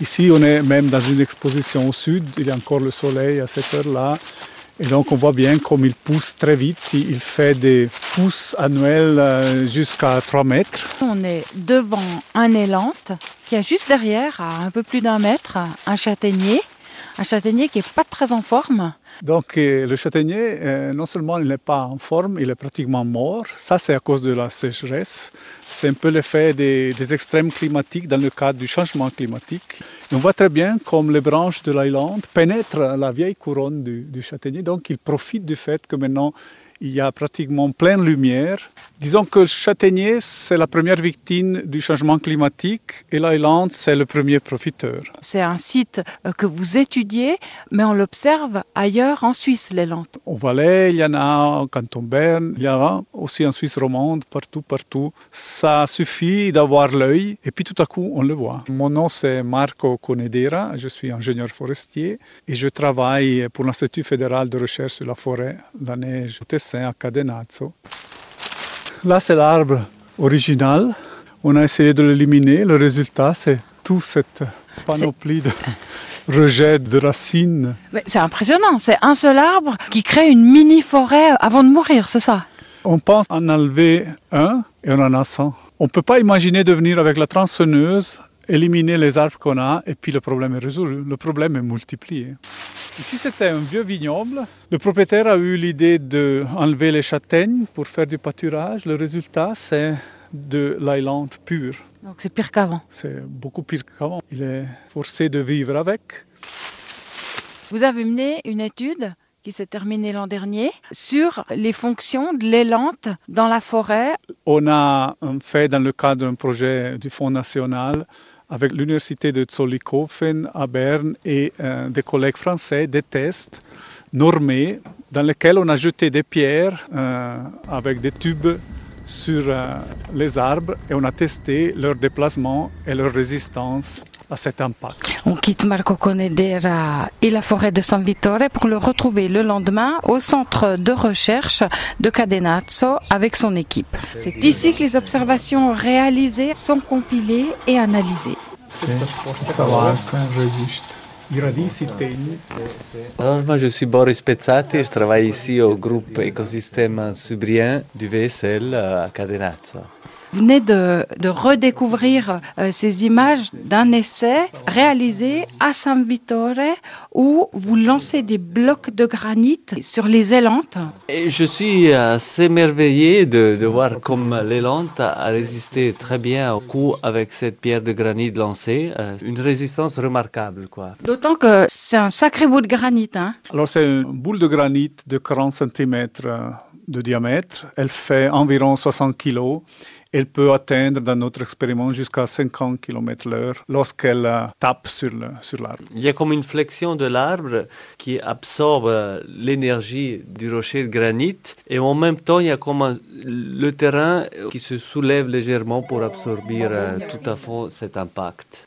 Ici, on est même dans une exposition au sud, il y a encore le soleil à cette heure-là. Et donc on voit bien comme il pousse très vite, il fait des pousses annuelles euh, jusqu'à 3 mètres. On est devant un élante qui a juste derrière, à un peu plus d'un mètre, un châtaignier. Un châtaignier qui n'est pas très en forme. Donc euh, le châtaignier, euh, non seulement il n'est pas en forme, il est pratiquement mort. Ça, c'est à cause de la sécheresse. C'est un peu l'effet des, des, extrêmes climatiques dans le cadre du changement climatique. On voit très bien comme les branches de l'Islande pénètrent la vieille couronne du, du châtaignier. Donc il profite du fait que maintenant il y a pratiquement pleine lumière. Disons que le châtaignier, c'est la première victime du changement climatique et l'Islande, c'est le premier profiteur. C'est un site euh, que vous étudiez, mais on l'observe ailleurs en Suisse, les Landes. Au Valais, il y en a, au canton Berne, il y en a aussi en Suisse romande, partout, partout. Ça suffit d'avoir l'œil et puis tout à coup, on le voit. Mon nom, c'est Marco Conedera, je suis ingénieur forestier et je travaille pour l'Institut fédéral de recherche sur la forêt, la neige, au Tessin, à Cadenazzo. Là, c'est l'arbre original. On a essayé de l'éliminer. Le résultat, c'est toute cette panoplie de rejets de racines. C'est impressionnant. C'est un seul arbre qui crée une mini-forêt avant de mourir, c'est ça? On pense en enlever un et on en a 100. On ne peut pas imaginer devenir avec la tronçonneuse éliminer les arbres qu'on a et puis le problème est résolu. Le problème est multiplié. Ici, c'était un vieux vignoble. Le propriétaire a eu l'idée d'enlever les châtaignes pour faire du pâturage. Le résultat, c'est de l'ailande pure. Donc c'est pire qu'avant. C'est beaucoup pire qu'avant. Il est forcé de vivre avec. Vous avez mené une étude qui s'est terminée l'an dernier sur les fonctions de l'élante dans la forêt. On a fait dans le cadre d'un projet du Fonds national avec l'université de Zollikofen à Berne et euh, des collègues français des tests normés dans lesquels on a jeté des pierres euh, avec des tubes sur euh, les arbres et on a testé leur déplacement et leur résistance à cet impact. On quitte Marco Conedera et la forêt de San Vittore pour le retrouver le lendemain au centre de recherche de Cadenazzo avec son équipe. C'est ici que les observations réalisées sont compilées et analysées. Alors, moi, je suis Boris Pezzati, je travaille ici au groupe écosystème subrien du VSL à Cadenazzo. Vous venez de, de redécouvrir euh, ces images d'un essai réalisé à San Vittore où vous lancez des blocs de granit sur les élantes. Et je suis assez émerveillé de, de voir comme l'élante a résisté très bien au coup avec cette pierre de granit lancée. Euh, une résistance remarquable, quoi. D'autant que c'est un sacré bout de granit. Hein. Alors, c'est une boule de granit de 40 cm de diamètre. Elle fait environ 60 kg. Elle peut atteindre dans notre expériment jusqu'à 50 km h lorsqu'elle tape sur l'arbre. Il y a comme une flexion de l'arbre qui absorbe l'énergie du rocher de granit et en même temps il y a comme le terrain qui se soulève légèrement pour absorber tout à fond cet impact.